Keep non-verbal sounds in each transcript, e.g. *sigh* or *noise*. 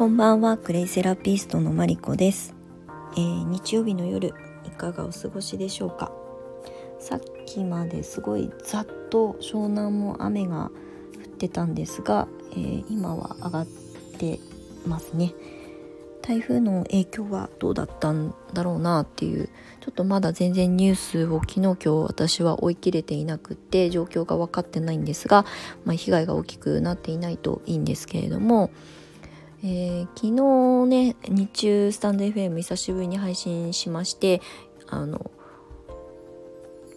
こんばんは。クレイセラピストのマリコです、えー、日曜日の夜いかがお過ごしでしょうか？さっきまですごいざっと湘南も雨が降ってたんですが、えー、今は上がってますね。台風の影響はどうだったんだろうなっていうちょっとまだ全然ニュースを昨日今日私は追い切れていなくって状況が分かってないんですが、まあ、被害が大きくなっていないといいんですけれども、えー、昨日ね日中スタンド FM 久しぶりに配信しましてあの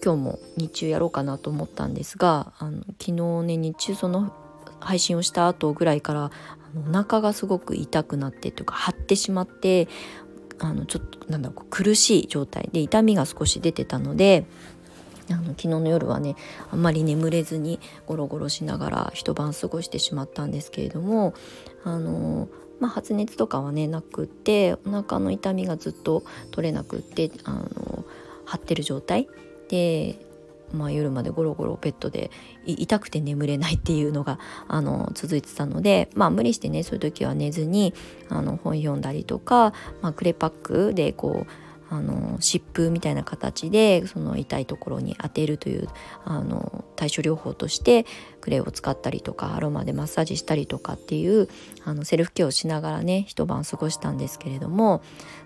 今日も日中やろうかなと思ったんですがあの昨日ね日中その配信をした後ぐらいからあのお腹がすごく痛くなってというか張ってしまってあのちょっとなんだろう苦しい状態で痛みが少し出てたのであの昨日の夜はねあんまり眠れずにゴロゴロしながら一晩過ごしてしまったんですけれどもあの、まあ、発熱とかはねなくってお腹の痛みがずっと取れなくってあの張ってる状態。でまあ、夜までゴロゴロベッドで痛くて眠れないっていうのがあの続いてたので、まあ、無理してねそういう時は寝ずにあの本読んだりとか、まあ、クレパックでこうあの湿布みたいな形でその痛いところに当てるというあの対処療法としてクレイを使ったりとかアロマでマッサージしたりとかっていうあのセルフケアをしながらね一晩過ごしたんですけれども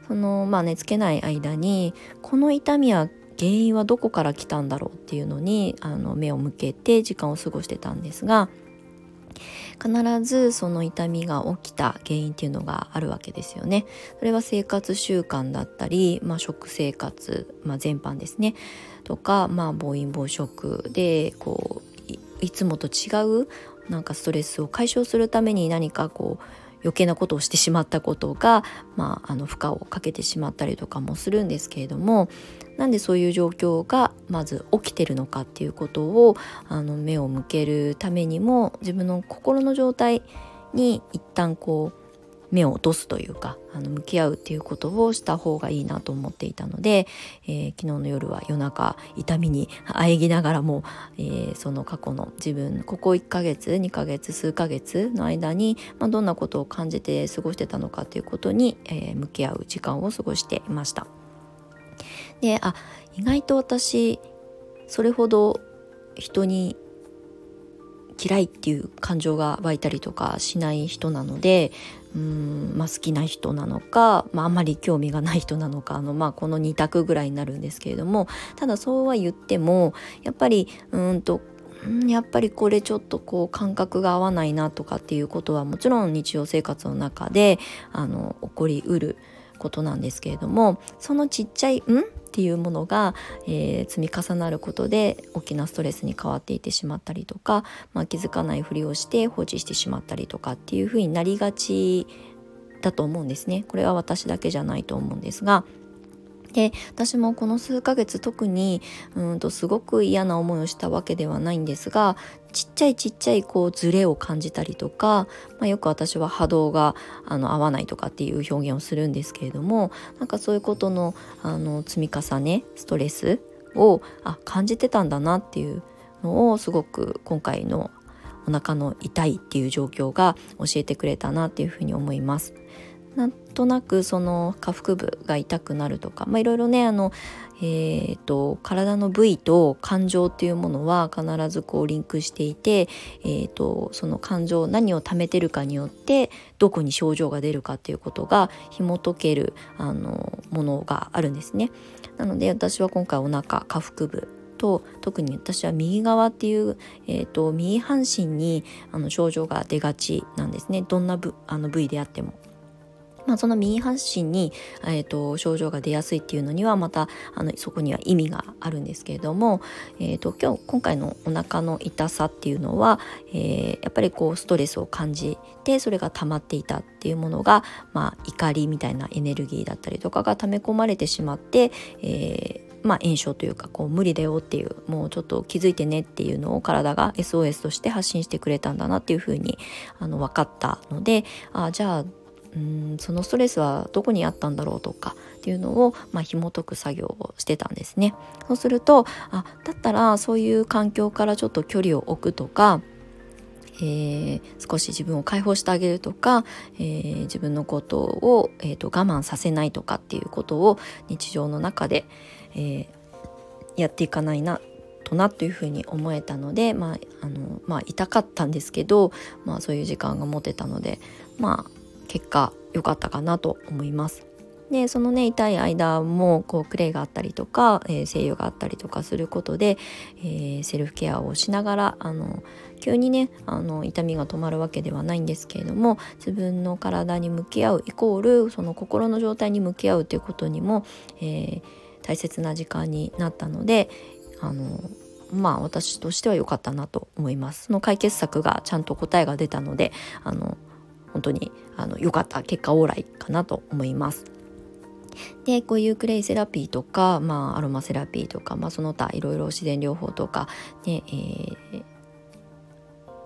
そのまあ寝つけない間にこの痛みは原因はどこから来たんだろうっていうのにあの目を向けて時間を過ごしてたんですが必ずその痛みが起きた原因っていうのがあるわけですよね。それは生活習慣だったり、まあ、食生活、まあ、全般ですねとか、まあ、暴飲暴食でこういつもと違うなんかストレスを解消するために何かこう余計なことをしてしまったことが、まあ、あの負荷をかけてしまったりとかもするんですけれどもなんでそういう状況がまず起きてるのかっていうことをあの目を向けるためにも自分の心の状態に一旦こう目を落とすというかあの向き合うっていうことをした方がいいなと思っていたので、えー、昨日の夜は夜中痛みにあえぎながらも、えー、その過去の自分ここ1ヶ月2ヶ月数ヶ月の間に、まあ、どんなことを感じて過ごしてたのかということに、えー、向き合う時間を過ごしていました。であ意外と私それほど人に嫌いっていう感情が湧いたりとかしない人なのでうん、まあ、好きな人なのか、まあ、あまり興味がない人なのか *laughs* あの、まあ、この2択ぐらいになるんですけれどもただそうは言ってもやっぱりうんとやっぱりこれちょっとこう感覚が合わないなとかっていうことはもちろん日常生活の中であの起こりうることなんですけれどもそのちっちゃい「ん?」っていうものが、えー、積み重なることで大きなストレスに変わっていってしまったりとか、まあ、気づかないふりをして放置してしまったりとかっていうふうになりがちだと思うんですね。これは私だけじゃないと思うんですが。で私もこの数ヶ月特にうんとすごく嫌な思いをしたわけではないんですがちっちゃいちっちゃいこうズレを感じたりとか、まあ、よく私は波動があの合わないとかっていう表現をするんですけれどもなんかそういうことのあの積み重ねストレスをあ感じてたんだなっていうのをすごく今回のお腹の痛いっていう状況が教えてくれたなっていうふうに思います。なんとなくその下腹部が痛くなるとか、まあ、いろいろねあの、えーと、体の部位と感情っていうものは必ずこうリンクしていて、えーと、その感情何を溜めてるかによってどこに症状が出るかっていうことが紐解けるあのものがあるんですね。なので私は今回お腹下腹部と特に私は右側っていう、えーと右半身にあの症状が出がちなんですねどんな部あの部位であっても。まあ、その右半身に、えーと、症状が出やすいっていうのにはまたあのそこには意味があるんですけれども、えーと、今日今回のお腹の痛さっていうのは、えー、やっぱりこうストレスを感じてそれが溜まっていたっていうものが、まあ、怒りみたいなエネルギーだったりとかが溜め込まれてしまって、えーまあ、炎症というかこう無理だよっていうもうちょっと気づいてねっていうのを体が SOS として発信してくれたんだなっていうふうにあの分かったのであじゃあうんそのストレスはどこにあったんだろうとかっていうのを、まあ、紐解く作業をしてたんですね。そうするとあだったらそういう環境からちょっと距離を置くとか、えー、少し自分を解放してあげるとか、えー、自分のことを、えーと、我慢させないとかっていうことを日常の中で、えやっていかないなとなというふうに思えたので、まああのまあ、痛かったんですけど、まあ、そういう時間が持てたので、まあ、結果良かったかなと思います。でそのね痛い間もこうクレイがあったりとか、えー、声優があったりとかすることで、えー、セルフケアをしながらあの急にねあの痛みが止まるわけではないんですけれども自分の体に向き合うイコールその心の状態に向き合うということにも、えー、大切な時間になったのであのまあ私としては良かったなと思います。その解決策がちゃんと答えが出たのであの本当にあの良かった結果オーライかなと思います。でこういうクレイセラピーとか、まあ、アロマセラピーとか、まあ、その他いろいろ自然療法とか、ねえー、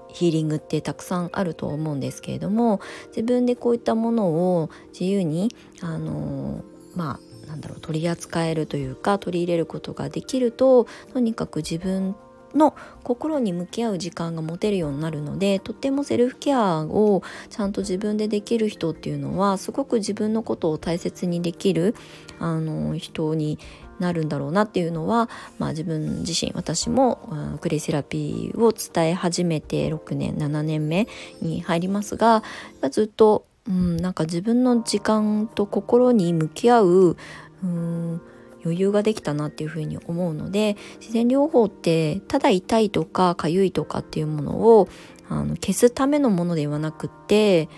ヒーリングってたくさんあると思うんですけれども自分でこういったものを自由にあのまあなんだろう取り扱えるというか取り入れることができるととにかく自分の心に向き合う時間が持てるようになるのでとってもセルフケアをちゃんと自分でできる人っていうのはすごく自分のことを大切にできるあの人になるんだろうなっていうのは、まあ、自分自身私も、うん、クレイセラピーを伝え始めて6年7年目に入りますがずっと、うん、なんか自分の時間と心に向き合う、うん余裕ができたなっていうふうに思うので自然療法ってただ痛いとか痒いとかっていうものをあの消すためのものではなくって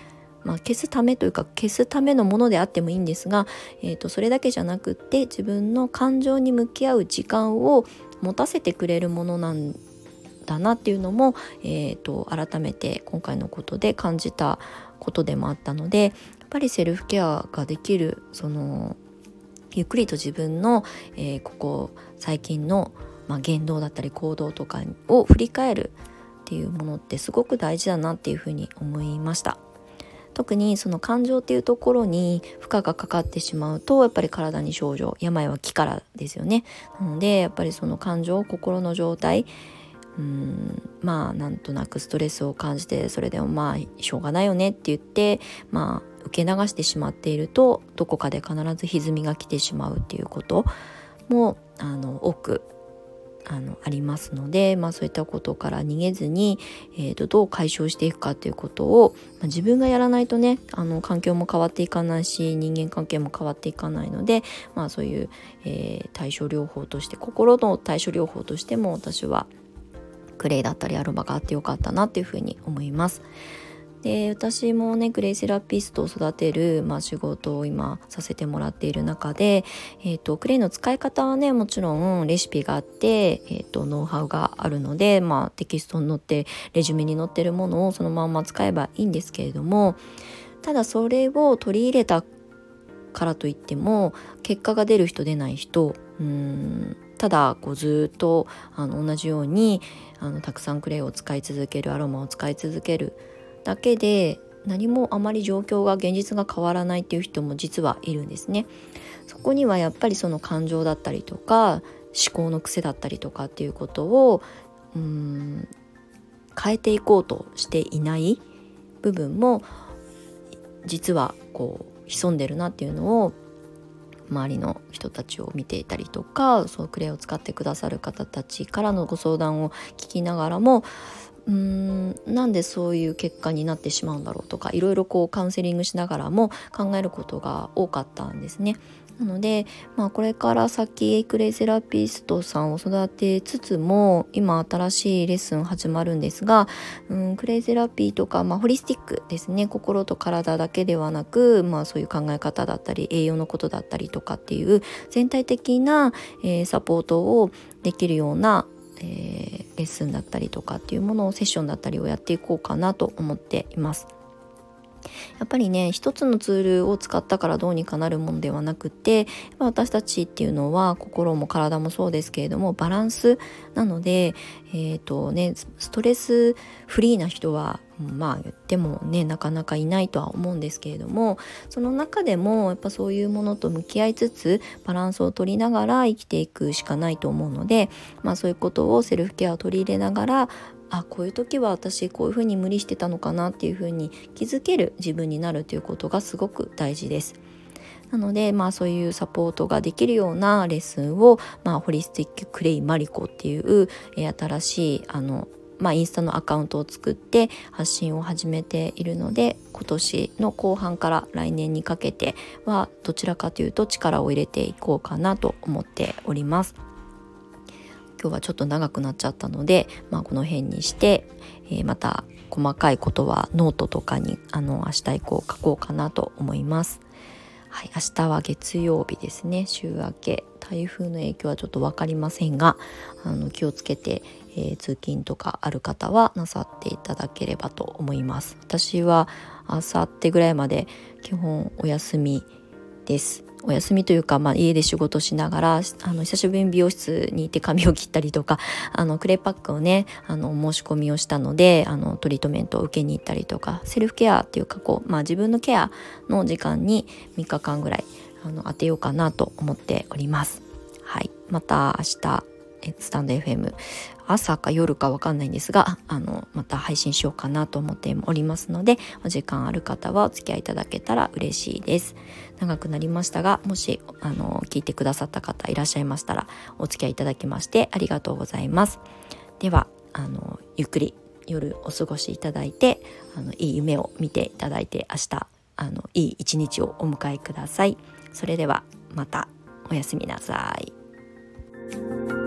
まあ、消すためというか消すためのものであってもいいんですが、えーと、それだけじゃなくって自分の感情に向き合う時間を持たせてくれるものなんだなっていうのも、えーと改めて今回のことで感じたことでもあったのでやっぱりセルフケアができるそのゆっくりと自分の、えー、ここ最近の、まあ、言動だったり行動とかを振り返るっていうものってすごく大事だなっていうふうに思いました。特にその感情っていうところに負荷がかかってしまうとやっぱり体に症状病は気からですよねなのでやっぱりその感情心の状態うんまあなんとなくストレスを感じてそれでもまあしょうがないよねって言ってまあ受け流してしまっているとどこかで必ず歪みが来てしまうっていうこともあの多くあのありますので、まあ、そういったことから逃げずに、えーと、どう解消していくかということを、まあ、自分がやらないとねあの環境も変わっていかないし人間関係も変わっていかないので、まあ、そういう、えー、対処療法として心の対処療法としても私はクレイだったりアロマがあってよかったなっていうふうに思います。で私もねグレイセラピストを育てる、まあ、仕事を今させてもらっている中で、えーと、クレイの使い方はねもちろんレシピがあって、えーと、ノウハウがあるので、まあ、テキストに載ってレジュメに載ってるものをそのまま使えばいいんですけれどもただそれを取り入れたからといっても結果が出る人出ない人うんただこうずっとあの同じようにあのたくさんクレイを使い続けるアロマを使い続けるだけで何もあまり状況が現実が変わらないっていう人も実はいるんですね。そこにはやっぱりその感情だったりとか思考の癖だったりとかっていうことをうん変えていこうとしていない部分も実はこう潜んでるなっていうのを周りの人たちを見ていたりとかそうクレイを使ってくださる方たちからのご相談を聞きながらもうーんなんでそういう結果になってしまうんだろうとかいろいろこうカウンセリングしながらも考えることが多かったんですね。なので、まあ、これから先クレイセラピストさんを育てつつも今新しいレッスン始まるんですが、うん、クレイセラピーとか、まあ、ホリスティックですね心と体だけではなく、まあ、そういう考え方だったり栄養のことだったりとかっていう全体的な、えー、サポートをできるようなえー、レッスンだったりとかっていうものをセッションだったりをやっていこうかなと思っています。やっぱりね一つのツールを使ったからどうにかなるもんではなくて私たちっていうのは心も体もそうですけれどもバランスなので、えーとね、ストレスフリーな人はまあ言ってもねなかなかいないとは思うんですけれどもその中でもやっぱそういうものと向き合いつつバランスを取りながら生きていくしかないと思うので、まあ、そういうことをセルフケアを取り入れながらあこういう時は私こういうふうに無理してたのかなっていうふうに気づける自分になるということがすごく大事です。なので、まあ、そういうサポートができるようなレッスンを、まあ、ホリスティッククレイマリコっていう、え、新しいあのまあ、インスタのアカウントを作って発信を始めているので今年の後半から来年にかけてはどちらかというと力を入れていこうかなと思っております。今日はちょっと長くなっちゃったので、まあ、この辺にして、えー、また細かいことはノートとかにあの明日以降書こうかなと思います。はい、明日は月曜日ですね週明け台風の影響はちょっと分かりませんがあの気をつけて、えー、通勤とかある方はなさっていただければと思います。私は明後日ぐらいまで基本お休みです。お休みというか、まあ、家で仕事しながらあの久しぶりに美容室に行って髪を切ったりとか *laughs* あのクレーパックをねあの申し込みをしたのであのトリートメントを受けに行ったりとかセルフケアっていうかこう、まあ、自分のケアの時間に3日間ぐらいあの当てようかなと思っております。はい、また明日スタンド FM 朝か夜かわかんないんですがあのまた配信しようかなと思っておりますのでお時間ある方はお付き合いいただけたら嬉しいです。長くなりましたがもしあの聞いてくださった方いらっしゃいましたらお付き合いいただきましてありがとうございます。ではあのゆっくり夜お過ごしいただいてあのいい夢を見ていただいて明日あのいい一日をお迎えください。それではまたおやすみなさい。